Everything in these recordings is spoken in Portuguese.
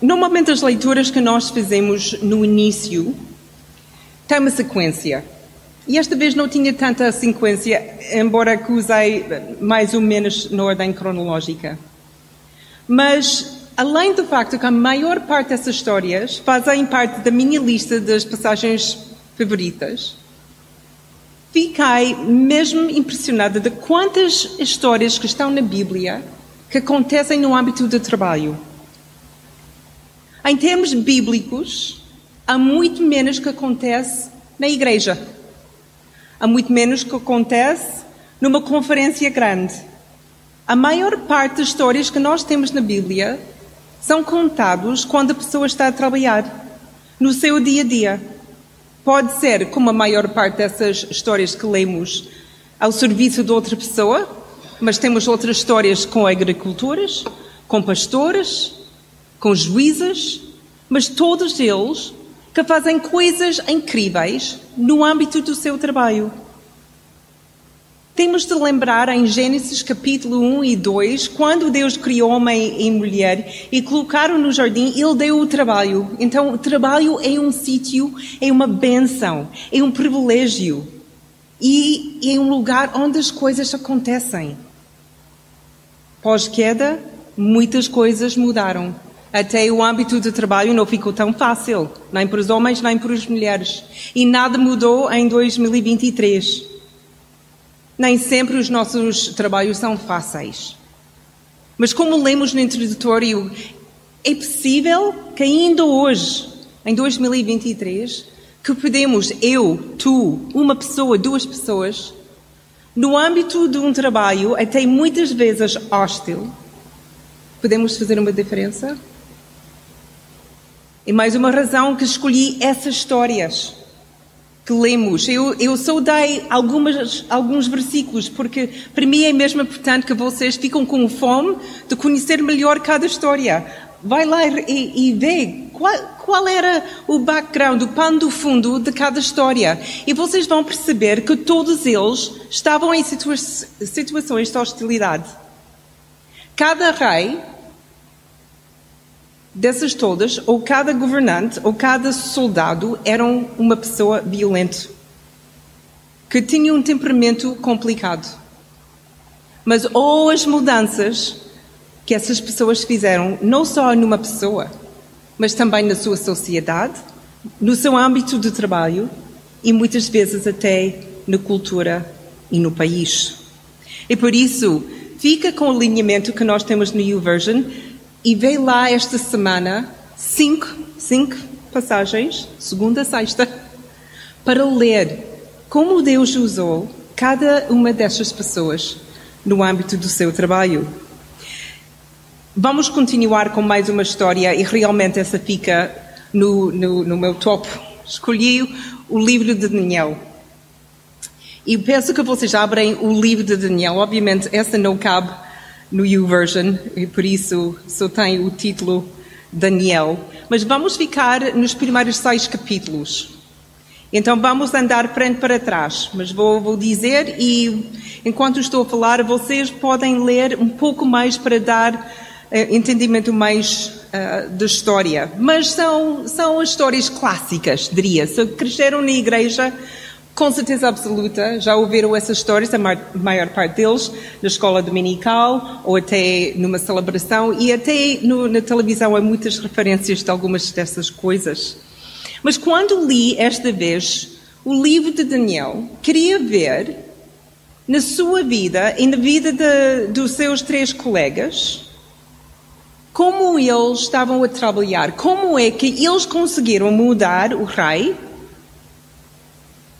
Normalmente as leituras que nós fazemos no início têm uma sequência. E esta vez não tinha tanta sequência, embora que usei mais ou menos na ordem cronológica. Mas, além do facto que a maior parte dessas histórias fazem parte da minha lista das passagens favoritas, fiquei mesmo impressionada de quantas histórias que estão na Bíblia que acontecem no âmbito do trabalho. Em termos bíblicos, há muito menos que acontece na igreja. Há muito menos que acontece numa conferência grande. A maior parte das histórias que nós temos na Bíblia são contados quando a pessoa está a trabalhar, no seu dia a dia. Pode ser, como a maior parte dessas histórias que lemos, ao serviço de outra pessoa, mas temos outras histórias com agricultores, com pastores, com juízes, mas todos eles que fazem coisas incríveis no âmbito do seu trabalho. Temos de lembrar em Gênesis capítulo 1 e 2, quando Deus criou homem e mulher e colocaram no jardim, Ele deu o trabalho. Então, o trabalho é um sítio, é uma benção, é um privilégio. E é um lugar onde as coisas acontecem. Pós-queda, muitas coisas mudaram. Até o âmbito de trabalho não ficou tão fácil, nem para os homens, nem para as mulheres. E nada mudou em 2023. Nem sempre os nossos trabalhos são fáceis. Mas como lemos no introdutório, é possível que ainda hoje, em 2023, que podemos, eu, tu, uma pessoa, duas pessoas, no âmbito de um trabalho, até muitas vezes hostil, podemos fazer uma diferença? E mais uma razão que escolhi essas histórias que lemos. Eu, eu só dei algumas, alguns versículos, porque para mim é mesmo importante que vocês ficam com fome de conhecer melhor cada história. Vai lá e, e vê qual, qual era o background, o pano do fundo de cada história. E vocês vão perceber que todos eles estavam em situa situações de hostilidade. Cada rei dessas todas, ou cada governante, ou cada soldado eram uma pessoa violenta, que tinha um temperamento complicado. Mas ou as mudanças que essas pessoas fizeram, não só numa pessoa, mas também na sua sociedade, no seu âmbito de trabalho e muitas vezes até na cultura e no país. E por isso, fica com o alinhamento que nós temos no YouVersion e veio lá esta semana cinco, cinco passagens, segunda sexta, para ler como Deus usou cada uma destas pessoas no âmbito do seu trabalho. Vamos continuar com mais uma história e realmente essa fica no, no, no meu top. Escolhi o livro de Daniel. E penso que vocês abrem o livro de Daniel. Obviamente, essa não cabe no YouVersion, e por isso só tem o título Daniel. Mas vamos ficar nos primeiros seis capítulos. Então vamos andar frente para trás, mas vou, vou, dizer e enquanto estou a falar, vocês podem ler um pouco mais para dar uh, entendimento mais uh, da história. Mas são, são as histórias clássicas, diria. Se cresceram na igreja, com certeza absoluta, já ouviram essas histórias, a maior parte deles, na escola dominical ou até numa celebração, e até no, na televisão há muitas referências de algumas dessas coisas. Mas quando li esta vez o livro de Daniel, queria ver na sua vida e na vida de, dos seus três colegas como eles estavam a trabalhar, como é que eles conseguiram mudar o rei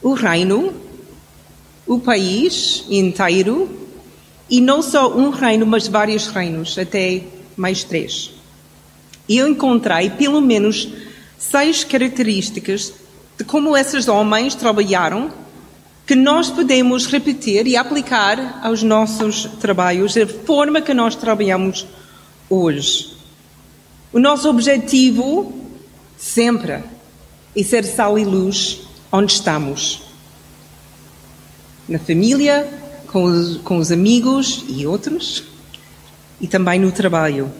o reino, o país inteiro, e não só um reino, mas vários reinos, até mais três. E eu encontrei pelo menos seis características de como esses homens trabalharam que nós podemos repetir e aplicar aos nossos trabalhos, a forma que nós trabalhamos hoje. O nosso objetivo sempre é ser sal e luz onde estamos. Na família, com os, com os amigos e outros, e também no trabalho.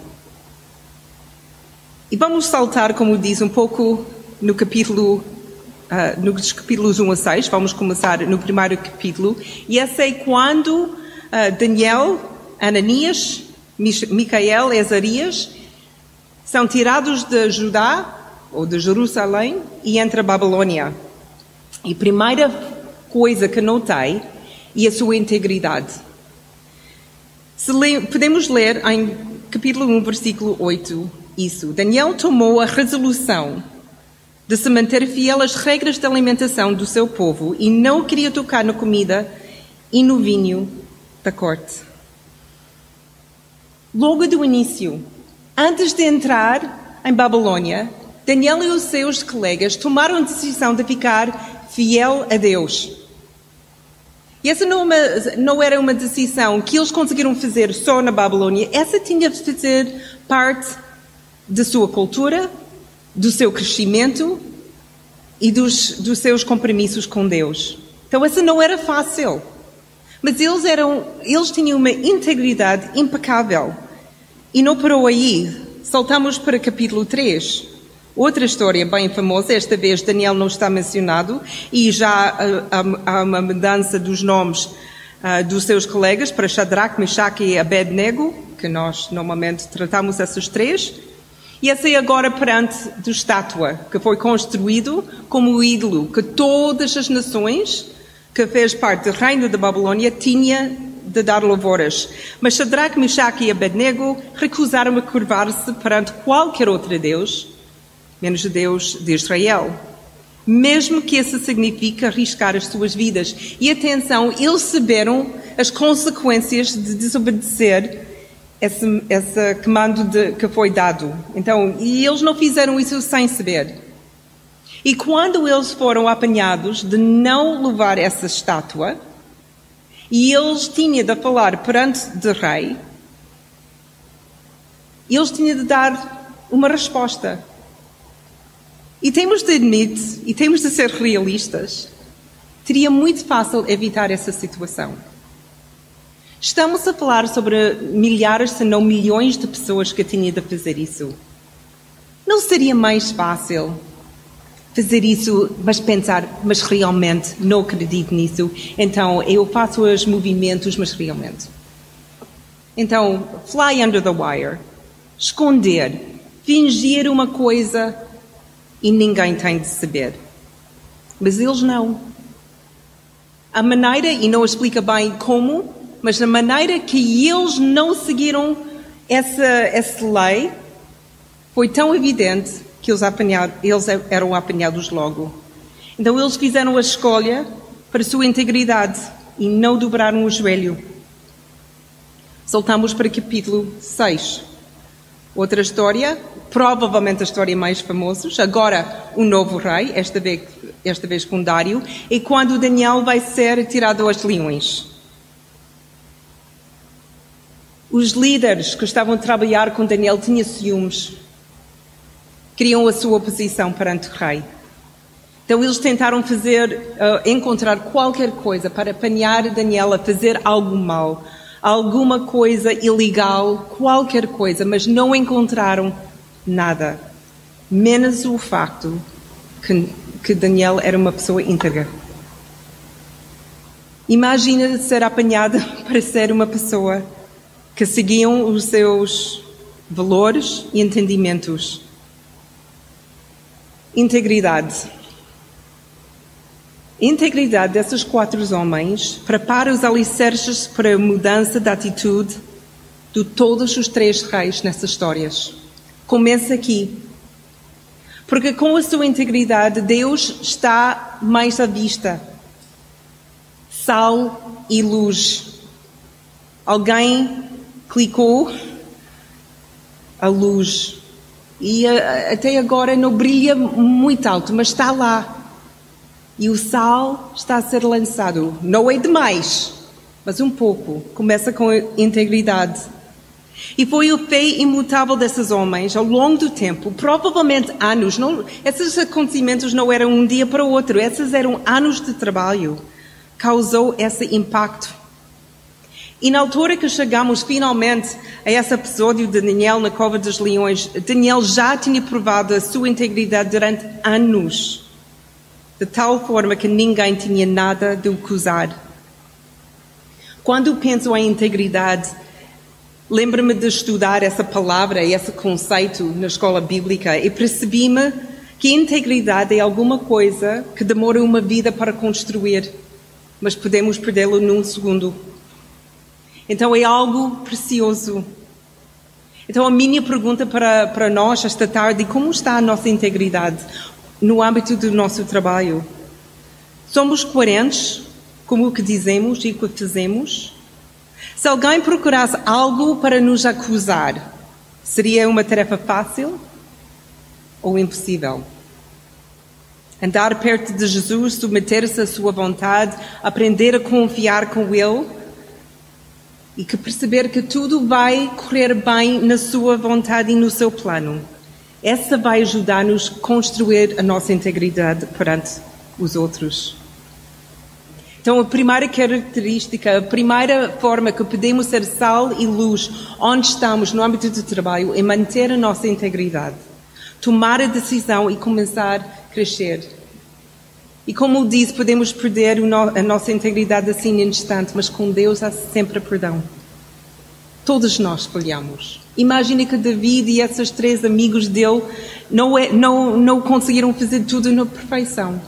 E vamos saltar, como diz, um pouco no capítulo, uh, nos capítulos 1 a 6. Vamos começar no primeiro capítulo. E esse é quando uh, Daniel, Ananias, Micael e Azarias são tirados de Judá ou de Jerusalém e entram a Babilônia. E primeira coisa que notei é a sua integridade. Le podemos ler em capítulo 1, versículo 8, isso. Daniel tomou a resolução de se manter fiel às regras de alimentação do seu povo e não queria tocar na comida e no vinho da corte. Logo do início, antes de entrar em Babilônia, Daniel e os seus colegas tomaram a decisão de ficar fiel a Deus. E essa não, é não, era uma decisão que eles conseguiram fazer só na Babilônia, essa tinha de fazer parte da sua cultura, do seu crescimento e dos, dos seus compromissos com Deus. Então essa não era fácil. Mas eles eram, eles tinham uma integridade impecável. E não parou aí. Saltamos para capítulo 3. Outra história bem famosa, esta vez Daniel não está mencionado, e já há, uma mudança dos nomes uh, dos seus colegas para Shadrach, Meshach e Abednego, que nós normalmente tratamos esses três. E essa é agora perante do estátua, que foi construído como o ídolo que todas as nações que fez parte do reino da Babilônia tinha de dar louvores. Mas Shadrach, Meshach e Abednego recusaram a curvar-se perante qualquer outro Deus, menos o Deus de Israel. Mesmo que isso signifique arriscar as suas vidas. E atenção, eles saberam as consequências de desobedecer esse, esse comando de, que foi dado. Então, e eles não fizeram isso sem saber. E quando eles foram apanhados de não levar essa estátua, e eles tinham de falar perante o rei, eles tinham de dar uma resposta. E temos de admitir, e temos de ser realistas, seria muito fácil evitar essa situação. Estamos a falar sobre milhares, se não milhões de pessoas que tinham de fazer isso. Não seria mais fácil fazer isso, mas pensar, mas realmente não acredito nisso, então eu faço os movimentos, mas realmente. Então, fly under the wire, esconder, fingir uma coisa e ninguém tem de saber. Mas eles não. A maneira, e não explica bem como, mas a maneira que eles não seguiram essa, essa lei foi tão evidente que eles, eles eram apanhados logo. Então eles fizeram a escolha para a sua integridade e não dobraram o joelho. Saltamos para capítulo 6. Outra história, provavelmente a história mais famosa, agora o novo rei, esta vez, esta vez com Dário, e quando Daniel vai ser tirado aos leões. Os líderes que estavam a trabalhar com Daniel tinham ciúmes. Queriam a sua posição perante o rei. Então eles tentaram fazer, uh, encontrar qualquer coisa para apanhar Daniel a fazer algo mal, alguma coisa ilegal, qualquer coisa, mas não encontraram nada, menos o facto que, que Daniel era uma pessoa íntegra. Imagina ser apanhada para ser uma pessoa que seguiam os seus valores e entendimentos. Integridade. Integridade desses quatro homens prepara os alicerces para a mudança de atitude de todos os três reis nessas histórias. Começa aqui. Porque com a sua integridade, Deus está mais à vista. Sal e luz. Alguém clicou, a luz. E a, até agora não brilha muito alto, mas está lá. E o sal está a ser lançado. Não é demais, mas um pouco. Começa com integridade. E foi o fé imutável desses homens ao longo do tempo, provavelmente anos. Não, esses acontecimentos não eram um dia para o outro, esses eram anos de trabalho. Causou esse impacto E na altura que chegamos finalmente a esse episódio de Daniel na Cova dos Leões, Daniel já tinha provado a sua integridade durante anos, de tal forma que ninguém tinha nada de acusar. Quando penso em integridade, lembro-me de estudar essa palavra e esse conceito na escola bíblica e percebi-me que integridade é alguma coisa que demora uma vida para construir, mas podemos perdê-lo num segundo. Então é algo precioso. Então a minha pergunta para, para nós esta tarde, como está a nossa integridade no âmbito do nosso trabalho? Somos coerentes com o que dizemos e o que fazemos? Se alguém procurasse algo para nos acusar, seria uma tarefa fácil ou impossível? Andar perto de Jesus, submeter-se à sua vontade, aprender a confiar com Ele e que perceber que tudo vai correr bem na sua vontade e no seu plano. Essa vai ajudar-nos a construir a nossa integridade perante os outros. Então, a primeira característica, a primeira forma que podemos ser sal e luz onde estamos no âmbito do trabalho é manter a nossa integridade, tomar a decisão e começar a crescer. E como disse, podemos perder a nossa integridade assim em instante, mas com Deus há sempre perdão. Todos nós falhamos. Imagine que David e esses três amigos dele não, é, não, não conseguiram fazer tudo na perfeição.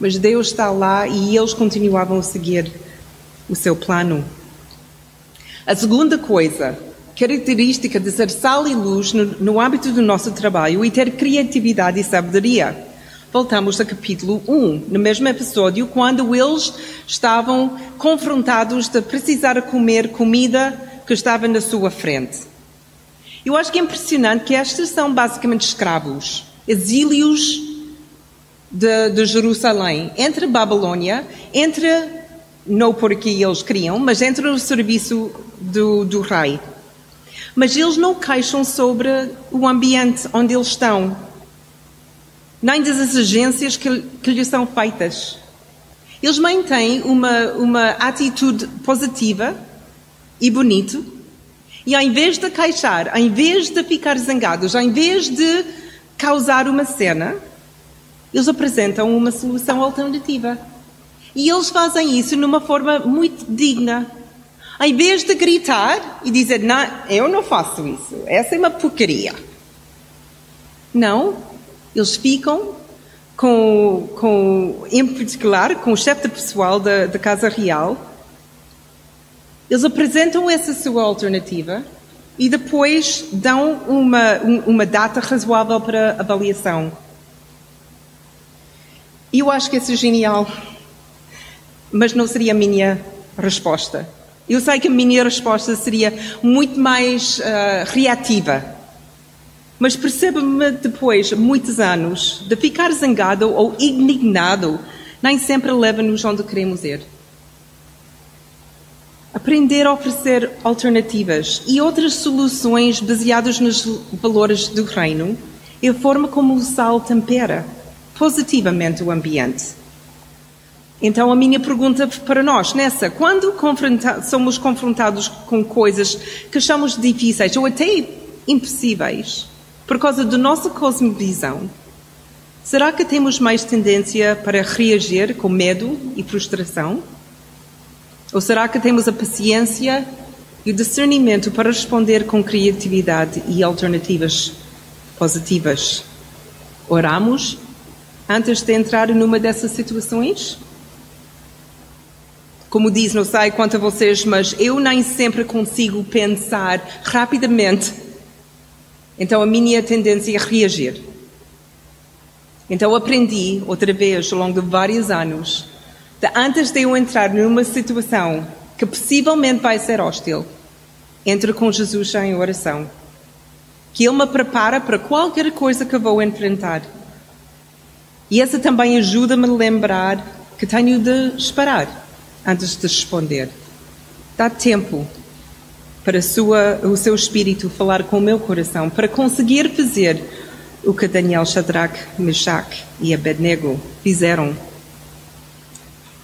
Mas Deus está lá e eles continuavam a seguir o seu plano. A segunda coisa, característica de ser sal e luz no, no âmbito do nosso trabalho e ter criatividade e sabedoria. Voltamos ao capítulo 1, no mesmo episódio, quando eles estavam confrontados de precisar comer comida que estava na sua frente. Eu acho que é impressionante que estes são basicamente escravos, exílios de, de Jerusalém, entre Babilônia, entre, não porque eles queriam, mas entre o serviço do, do rei. Mas eles não queixam sobre o ambiente onde eles estão nem das exigências que, que lhes são feitas. Eles mantêm uma, uma atitude positiva e bonito, e ao invés de queixar, ao invés de ficar zangados, ao invés de causar uma cena, eles apresentam uma solução alternativa. E eles fazem isso numa forma muito digna. Ao invés de gritar e dizer, não, eu não faço isso, essa é uma porcaria. Não, eles ficam com, com em particular, com o chefe de pessoal da, da Casa Real. Eles apresentam essa sua alternativa e depois dão uma, uma data razoável para avaliação. E eu acho que isso é genial, mas não seria a minha resposta. Eu sei que a minha resposta seria muito mais uh, reativa. Mas percebe-me depois, muitos anos, de ficar zangado ou indignado, nem sempre leva-nos onde queremos ir. Aprender a oferecer alternativas e outras soluções baseadas nos valores do reino é a forma como o sal tempera positivamente o ambiente. Então, a minha pergunta para nós nessa, quando confronta somos confrontados com coisas que achamos difíceis ou até impossíveis, por causa da nossa cosmovisão, será que temos mais tendência para reagir com medo e frustração? Ou será que temos a paciência e o discernimento para responder com criatividade e alternativas positivas? Oramos antes de entrar numa dessas situações? Como diz, não sei quanto a vocês, mas eu nem sempre consigo pensar rapidamente então a minha tendência é reagir. Então aprendi, outra vez, ao longo de vários anos, de antes de eu entrar numa situação que possivelmente vai ser hostil, entre com Jesus em oração. Que Ele me prepara para qualquer coisa que vou enfrentar. E essa também ajuda-me a lembrar que tenho de esperar antes de responder. Dá tempo para sua, o seu espírito falar com o meu coração, para conseguir fazer o que Daniel, Shadrach, Meshach e Abednego fizeram.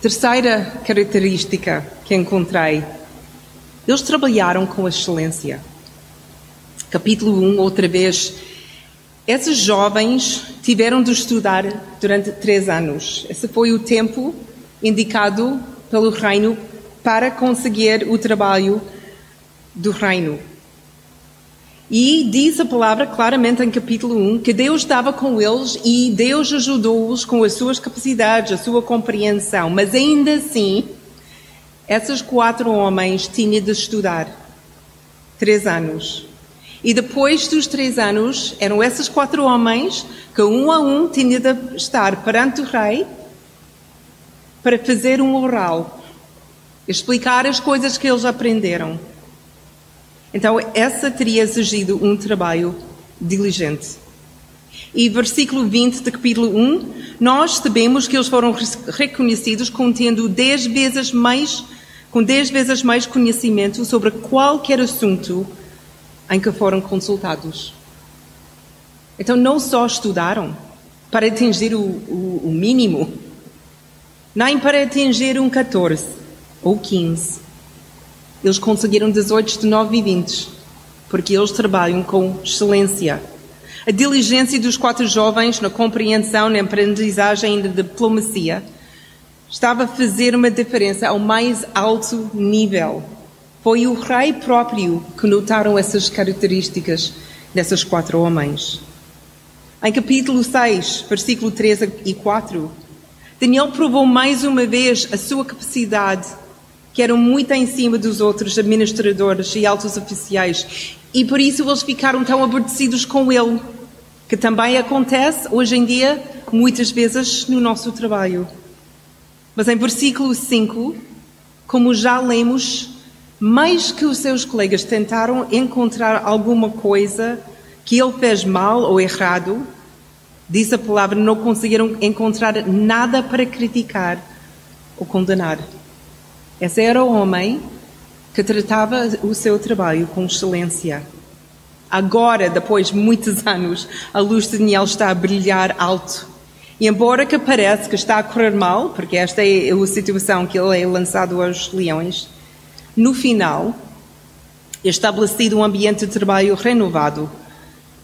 Terceira característica que encontrei Eles trabalharam com excelência. Capítulo 1, outra vez. Esses jovens tiveram de estudar durante três anos. Esse foi o tempo indicado pelo reino para conseguir o trabalho do reino. E diz a palavra claramente em capítulo 1 que Deus estava com eles e Deus ajudou-os com as suas capacidades, a sua compreensão. Mas ainda assim, esses quatro homens tinham de estudar três anos. E depois dos três anos, eram esses quatro homens que um a um tinham de estar perante o rei para fazer um oral, explicar as coisas que eles aprenderam. Então, essa teria exigido um trabalho diligente. E versículo 20 de capítulo 1, nós sabemos que eles foram reconhecidos como tendo dez vezes mais, com dez vezes mais conhecimento sobre qualquer assunto em que foram consultados. Então, não só estudaram para atingir o, o, o mínimo, nem para atingir um 14 ou 15, eles conseguiram 18, 19 e 20, porque eles trabalham com excelência. A diligência dos quatro jovens na compreensão, na aprendizagem e na diplomacia estava a fazer uma diferença ao mais alto nível. Foi o rei próprio que notaram essas características desses quatro homens. Em capítulo 6, versículo 3 e 4, Daniel provou mais uma vez a sua capacidade que eram muito em cima dos outros administradores e altos oficiais. E por isso eles ficaram tão aborrecidos com ele, que também acontece hoje em dia, muitas vezes, no nosso trabalho. Mas em versículo 5, como já lemos, mais que os seus colegas tentaram encontrar alguma coisa que ele fez mal ou errado, diz a palavra, não conseguiram encontrar nada para criticar ou condenar. Esse era o homem que tratava o seu trabalho com excelência. Agora, depois de muitos anos, a luz de Daniel está a brilhar alto. E embora que pareça que está a correr mal, porque esta é a situação que ele é lançado aos leões, no final, estabelecido um ambiente de trabalho renovado,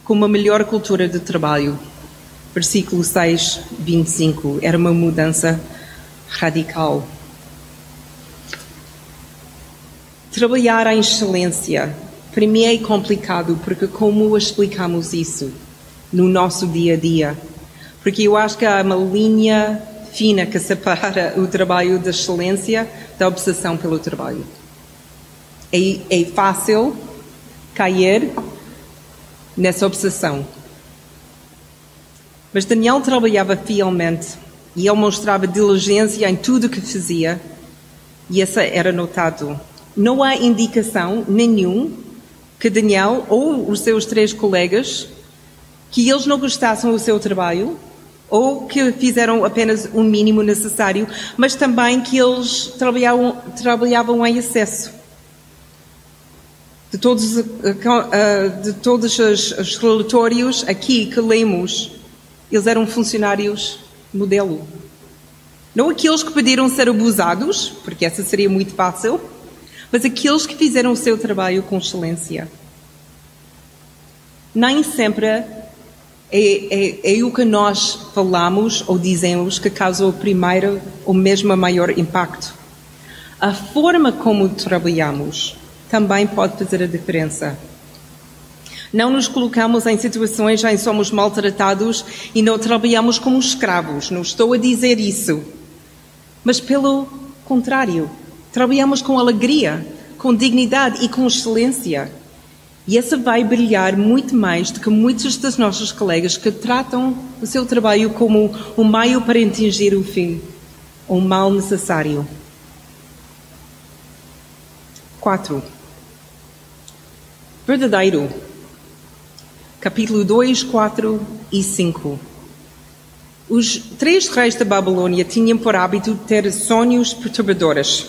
com uma melhor cultura de trabalho. Versículo 6, 25. Era uma mudança radical. Trabalhar em excelência, para mim é complicado, porque como explicamos isso no nosso dia a dia? Porque eu acho que há uma linha fina que separa o trabalho da excelência da obsessão pelo trabalho. É, é fácil cair nessa obsessão. Mas Daniel trabalhava fielmente e ele mostrava diligência em tudo o que fazia, e essa era notado não há indicação nenhum que Daniel ou os seus três colegas que eles não gostassem do seu trabalho ou que fizeram apenas o mínimo necessário, mas também que eles trabalhavam, trabalhavam em excesso. De todos, eh, de todos os relatórios aqui que lemos, eles eram funcionários modelo. Não aqueles que pediram ser abusados, porque essa seria muito fácil, mas aqueles que fizeram o seu trabalho com excelência. Nem sempre é, é, é o que nós falamos ou dizemos que causa o primeiro ou mesmo maior impacto. A forma como trabalhamos também pode fazer a diferença. Não nos colocamos em situações em que somos maltratados e não trabalhamos como escravos. Não estou a dizer isso. Mas pelo contrário, Trabalhamos com alegria, com dignidade e com excelência. E essa vai brilhar muito mais do que muitos dos nossos colegas que tratam o seu trabalho como um meio para atingir o fim, um mal necessário. 4. Verdadeiro. Capítulo 2, 4 e 5. Os três reis da Babilônia tinham por hábito ter sonhos perturbadores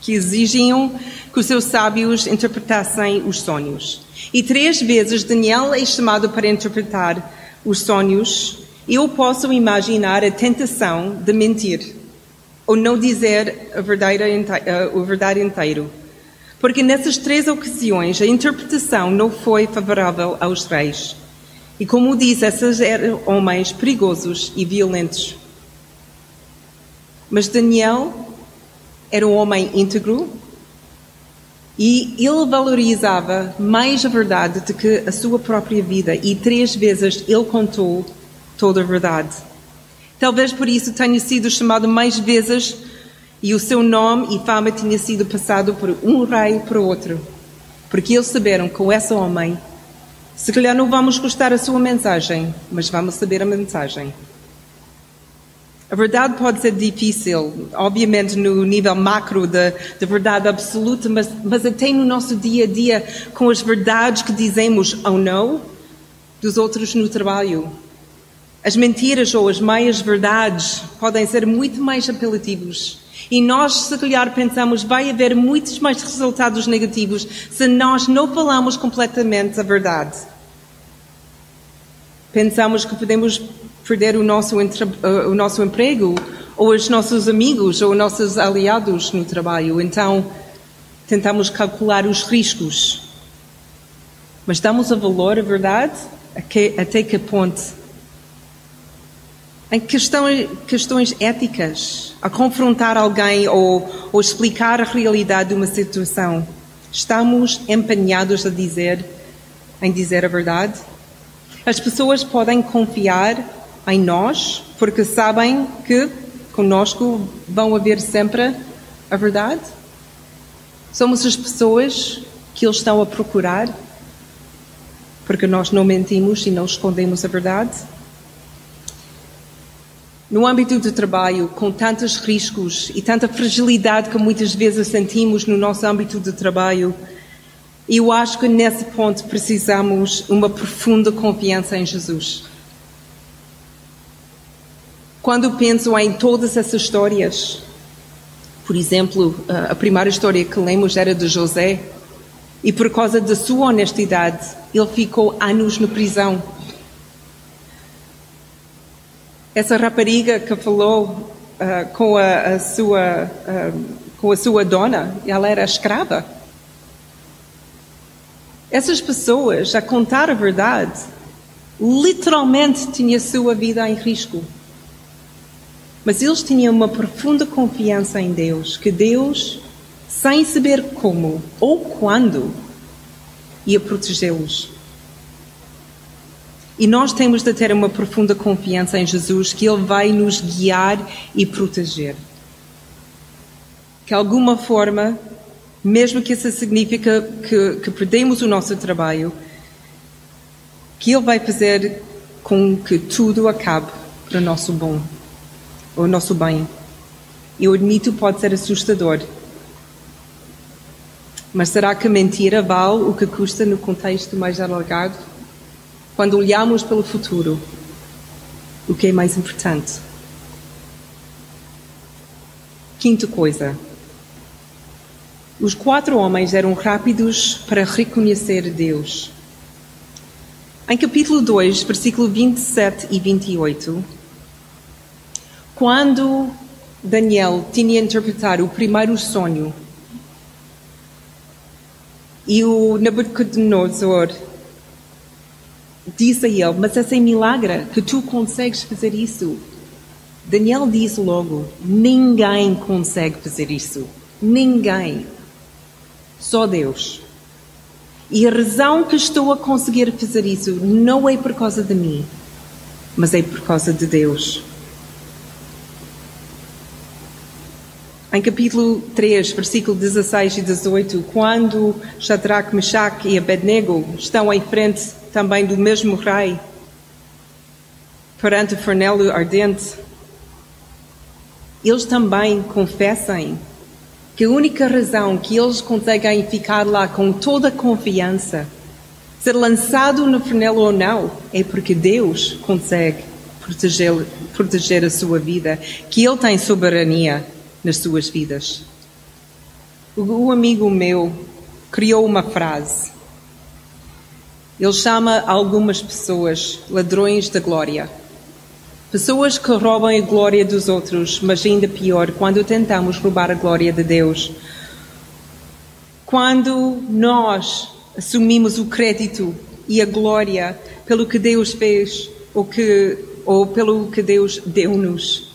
que exigiam que os seus sábios interpretassem os sonhos. E três vezes Daniel é chamado para interpretar os sonhos. Eu posso imaginar a tentação de mentir ou não dizer a verdade, a verdade inteiro. Porque nessas três ocasiões a interpretação não foi favorável aos reis. E como diz, esses eram homens perigosos e violentos. Mas Daniel era um homem íntegro e ele valorizava mais a verdade do que a sua própria vida. E três vezes ele contou toda a verdade. Talvez por isso tenha sido chamado mais vezes e o seu nome e fama tinha sido passado por um rei para outro. Porque eles saberam que com esse homem, se calhar não vamos gostar a sua mensagem, mas vamos saber a mensagem. A verdade pode ser difícil, obviamente no nível macro da, da verdade absoluta, mas, mas até no nosso dia a dia, com as verdades que dizemos ou não dos outros no trabalho. As mentiras ou as meias verdades podem ser muito mais apelativos. E nós, se calhar, pensamos vai haver muitos mais resultados negativos se nós não falamos completamente a verdade. Pensamos que podemos perder o nosso, uh, o nosso emprego, ou os nossos amigos, ou nossos aliados no trabalho. Então, tentamos calcular os riscos. Mas damos a valor à verdade? Até que ponto? Em questões, questões éticas, a confrontar alguém ou, ou explicar a realidade de uma situação, estamos empenhados a dizer, em dizer a verdade? As pessoas podem confiar em nós, porque sabem que conosco vão haver sempre a verdade? Somos as pessoas que eles estão a procurar, porque nós não mentimos e não escondemos a verdade? No âmbito do trabalho, com tantos riscos e tanta fragilidade que muitas vezes sentimos no nosso âmbito de trabalho, eu acho que nesse ponto precisamos uma profunda confiança em Jesus. Quando penso em todas essas histórias, por exemplo, a primeira história que lemos era de José, e por causa da sua honestidade, ele ficou anos na prisão. Essa rapariga que falou uh, com, a, a sua, uh, com a sua dona, ela era escrava. Essas pessoas, a contar a verdade, literalmente tinham a sua vida em risco. Mas eles tinham uma profunda confiança em Deus, que Deus, sem saber como ou quando, ia protegê-los. E nós temos de ter uma profunda confiança em Jesus, que Ele vai nos guiar e proteger. Que, de alguma forma, mesmo que isso signifique que, que perdemos o nosso trabalho, que Ele vai fazer com que tudo acabe para o nosso bom o nosso bem. Eu admito pode ser assustador. Mas será que a mentira vale o que custa no contexto mais alargado? Quando olhamos pelo futuro, o que é mais importante? Quinta coisa. Os quatro homens eram rápidos para reconhecer Deus. Em capítulo 2, versículo 27 e 28, quando Daniel tinha interpretado o primeiro sonho e o Nabucodonosor disse a ele: Mas é sem milagre que tu consegues fazer isso. Daniel disse logo: Ninguém consegue fazer isso. Ninguém. Só Deus. E a razão que estou a conseguir fazer isso não é por causa de mim, mas é por causa de Deus. Em capítulo 3, versículo 16 e 18, quando Shadrach, Meshach e Abednego estão em frente também do mesmo rei, perante o fornelho ardente, eles também confessam que a única razão que eles conseguem ficar lá com toda a confiança, ser lançado no fornelho ou não, é porque Deus consegue proteger, proteger a sua vida, que Ele tem soberania nas suas vidas. O amigo meu criou uma frase. Ele chama algumas pessoas ladrões da glória. Pessoas que roubam a glória dos outros, mas ainda pior, quando tentamos roubar a glória de Deus. quando nós assumimos o crédito e a glória pelo que Deus fez ou, que, ou pelo que Deus deu-nos.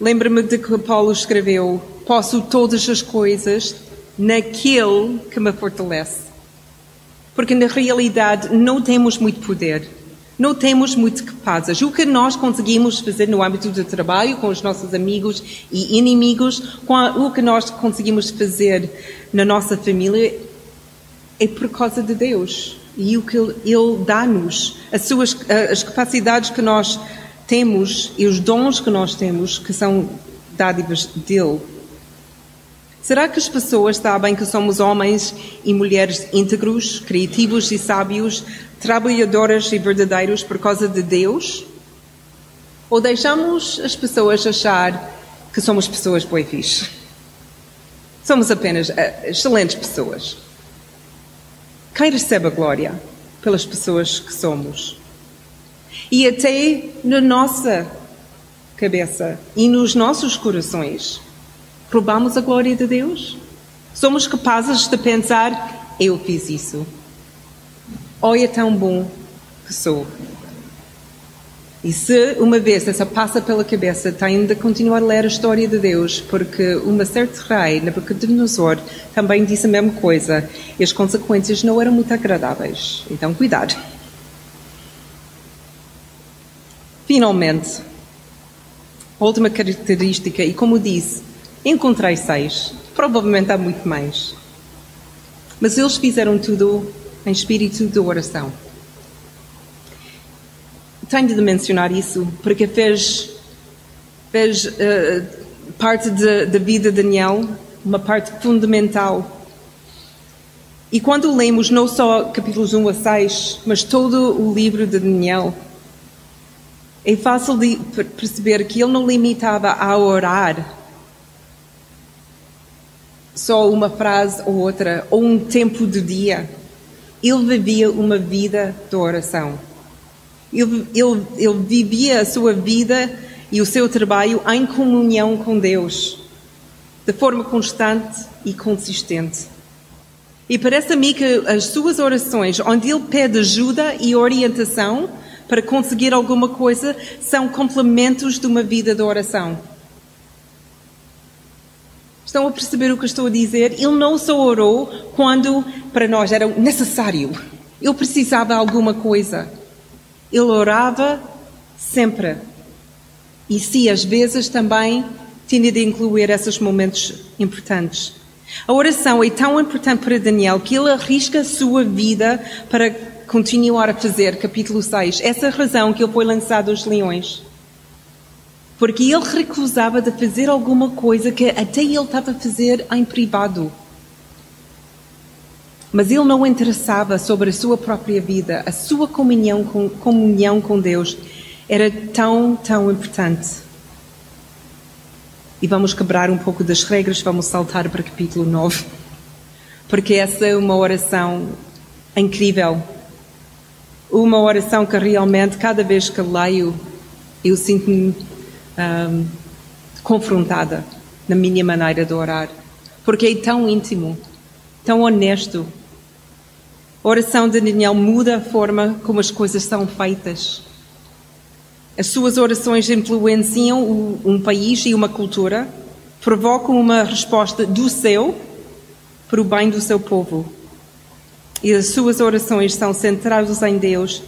Lembra-me de que Paulo escreveu: Posso todas as coisas naquele que me fortalece. Porque na realidade não temos muito poder, não temos muito capazes. O que nós conseguimos fazer no âmbito do trabalho, com os nossos amigos e inimigos, o que nós conseguimos fazer na nossa família, é por causa de Deus e o que Ele dá-nos, as suas as capacidades que nós temos e os dons que nós temos, que são dádivas dele. Será que as pessoas sabem que somos homens e mulheres íntegros, criativos e sábios, trabalhadores e verdadeiros por causa de Deus? Ou deixamos as pessoas achar que somos pessoas boas Somos apenas uh, excelentes pessoas. Quem recebe a glória pelas pessoas que somos? E até na nossa cabeça e nos nossos corações, roubamos a glória de Deus? Somos capazes de pensar: eu fiz isso. Olha tão bom que sou. E se uma vez essa passa pela cabeça, tem de continuar a ler a história de Deus, porque uma certa rei, Nabucodonosor, também disse a mesma coisa, e as consequências não eram muito agradáveis. Então, cuidado. Finalmente, última característica, e como disse, encontrei seis, provavelmente há muito mais. Mas eles fizeram tudo em espírito de oração tenho de mencionar isso, porque fez, fez uh, parte da vida de Daniel, uma parte fundamental. E quando lemos não só capítulos 1 a 6, mas todo o livro de Daniel, é fácil de perceber que ele não limitava a orar só uma frase ou outra, ou um tempo do dia. Ele vivia uma vida de oração. Ele, ele, ele vivia a sua vida e o seu trabalho em comunhão com Deus, de forma constante e consistente. E parece a mim que as suas orações, onde ele pede ajuda e orientação para conseguir alguma coisa, são complementos de uma vida de oração. Estão a perceber o que estou a dizer? Ele não só orou quando para nós era necessário. Ele precisava de alguma coisa. Ele orava sempre. E se às vezes também tinha de incluir esses momentos importantes. A oração é tão importante para Daniel que ele arrisca a sua vida para continuar a fazer, capítulo 6. Essa a razão que ele foi lançado aos leões. Porque ele recusava de fazer alguma coisa que até ele estava a fazer em privado. Mas ele não interessava sobre a sua própria vida, a sua comunhão com, comunhão com Deus era tão, tão importante. E vamos quebrar um pouco das regras, vamos saltar para capítulo 9. Porque essa é uma oração incrível. Uma oração que realmente, cada vez que leio, eu sinto-me um, confrontada na minha maneira de orar. Porque é tão íntimo, tão honesto, a oração de Daniel muda a forma como as coisas são feitas. As suas orações influenciam um país e uma cultura, provocam uma resposta do céu para o bem do seu povo. E as suas orações são centradas em Deus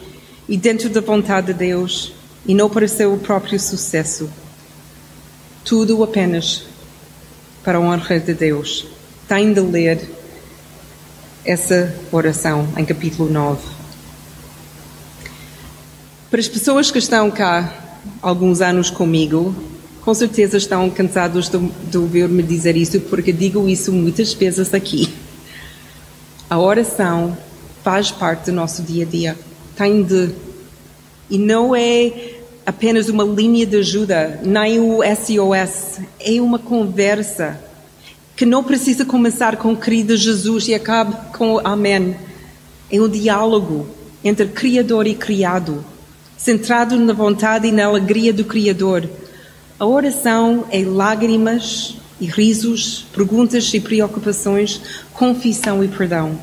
e dentro da vontade de Deus e não para seu próprio sucesso. Tudo apenas para a honra de Deus. Tem de ler essa oração em capítulo 9. Para as pessoas que estão cá alguns anos comigo, com certeza estão cansados de, de ouvir-me dizer isso, porque digo isso muitas vezes aqui. A oração faz parte do nosso dia a dia. Tem de. E não é apenas uma linha de ajuda, nem o SOS. É uma conversa que não precisa começar com querido Jesus e acabe com amém. É um diálogo entre Criador e criado, centrado na vontade e na alegria do Criador. A oração é lágrimas e risos, perguntas e preocupações, confissão e perdão.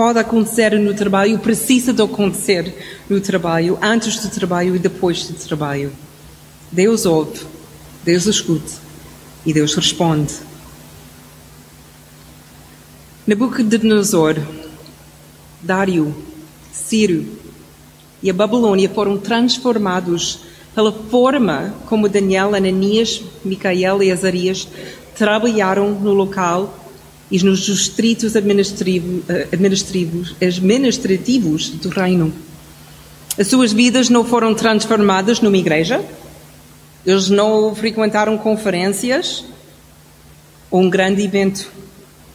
Pode acontecer no trabalho, precisa de acontecer no trabalho, antes do trabalho e depois do trabalho. Deus ouve, Deus escuta e Deus responde. Nabucodonosor, Dário, Ciro e a Babilônia foram transformados pela forma como Daniel, Ananias, Micael e Azarias trabalharam no local e nos distritos administrativos, administrativos, administrativos do reino. As suas vidas não foram transformadas numa igreja, eles não frequentaram conferências ou um grande evento,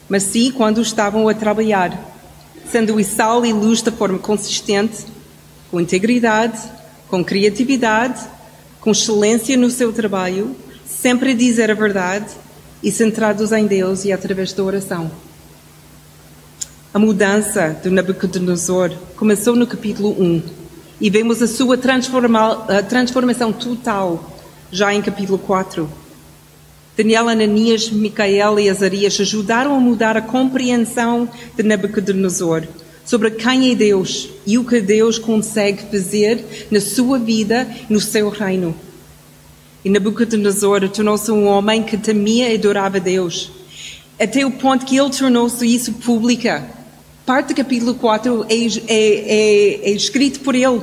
mas sim quando estavam a trabalhar, sendo o sal e luz de forma consistente, com integridade, com criatividade, com excelência no seu trabalho, sempre a dizer a verdade e centrados em Deus e através da oração. A mudança do Nabucodonosor começou no capítulo 1 e vemos a sua transformação total já em capítulo 4. Daniel, Ananias, Micael e Azarias ajudaram a mudar a compreensão de Nabucodonosor sobre quem é Deus e o que Deus consegue fazer na sua vida e no seu reino. E Nabucodonosor tornou-se um homem que temia e adorava Deus, até o ponto que ele tornou-se isso pública. Parte do capítulo 4 é, é, é, é escrito por ele.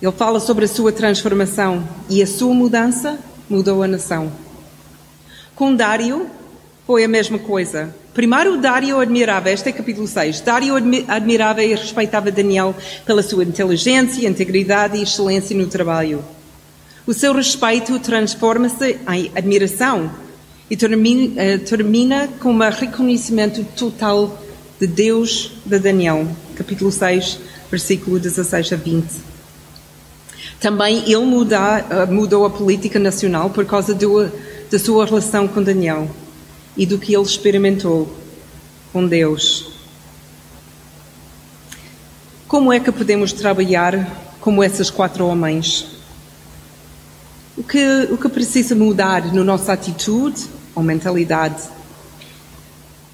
Ele fala sobre a sua transformação e a sua mudança mudou a nação. Com Dário foi a mesma coisa. Primeiro, Dário admirava, este é capítulo 6, Dário admirava e respeitava Daniel pela sua inteligência, integridade e excelência no trabalho. O seu respeito transforma-se em admiração e termina, eh, termina com um reconhecimento total de Deus de Daniel, capítulo 6, versículo 16 a 20. Também ele muda, eh, mudou a política nacional por causa do, da sua relação com Daniel e do que ele experimentou com Deus. Como é que podemos trabalhar como esses quatro homens? O que, o que precisa mudar na nossa atitude ou mentalidade?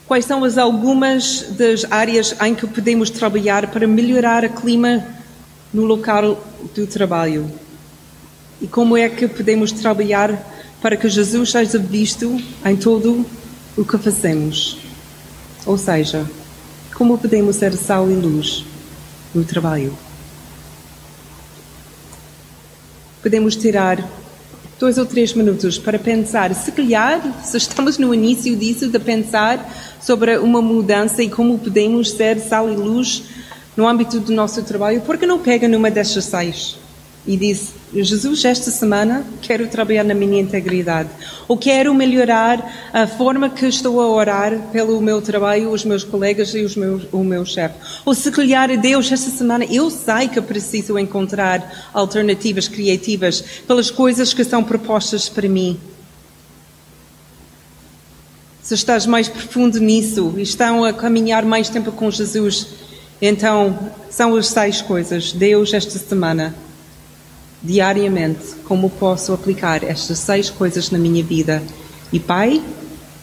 Quais são as algumas das áreas em que podemos trabalhar para melhorar o clima no local do trabalho? E como é que podemos trabalhar para que Jesus seja visto em todo o que fazemos. Ou seja, como podemos ser sal e luz no trabalho. Podemos tirar dois ou três minutos para pensar, se calhar, se estamos no início disso, de pensar sobre uma mudança e como podemos ser sal e luz no âmbito do nosso trabalho, porque não pega numa destas seis? E disse: Jesus, esta semana quero trabalhar na minha integridade, ou quero melhorar a forma que estou a orar pelo meu trabalho, os meus colegas e os meus, o meu chefe. Ou se calhar Deus, esta semana eu sei que preciso encontrar alternativas criativas pelas coisas que são propostas para mim. Se estás mais profundo nisso e estão a caminhar mais tempo com Jesus, então são as seis coisas. Deus, esta semana diariamente como posso aplicar estas seis coisas na minha vida. E Pai,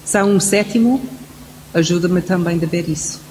são um sétimo, ajuda-me também a ver isso.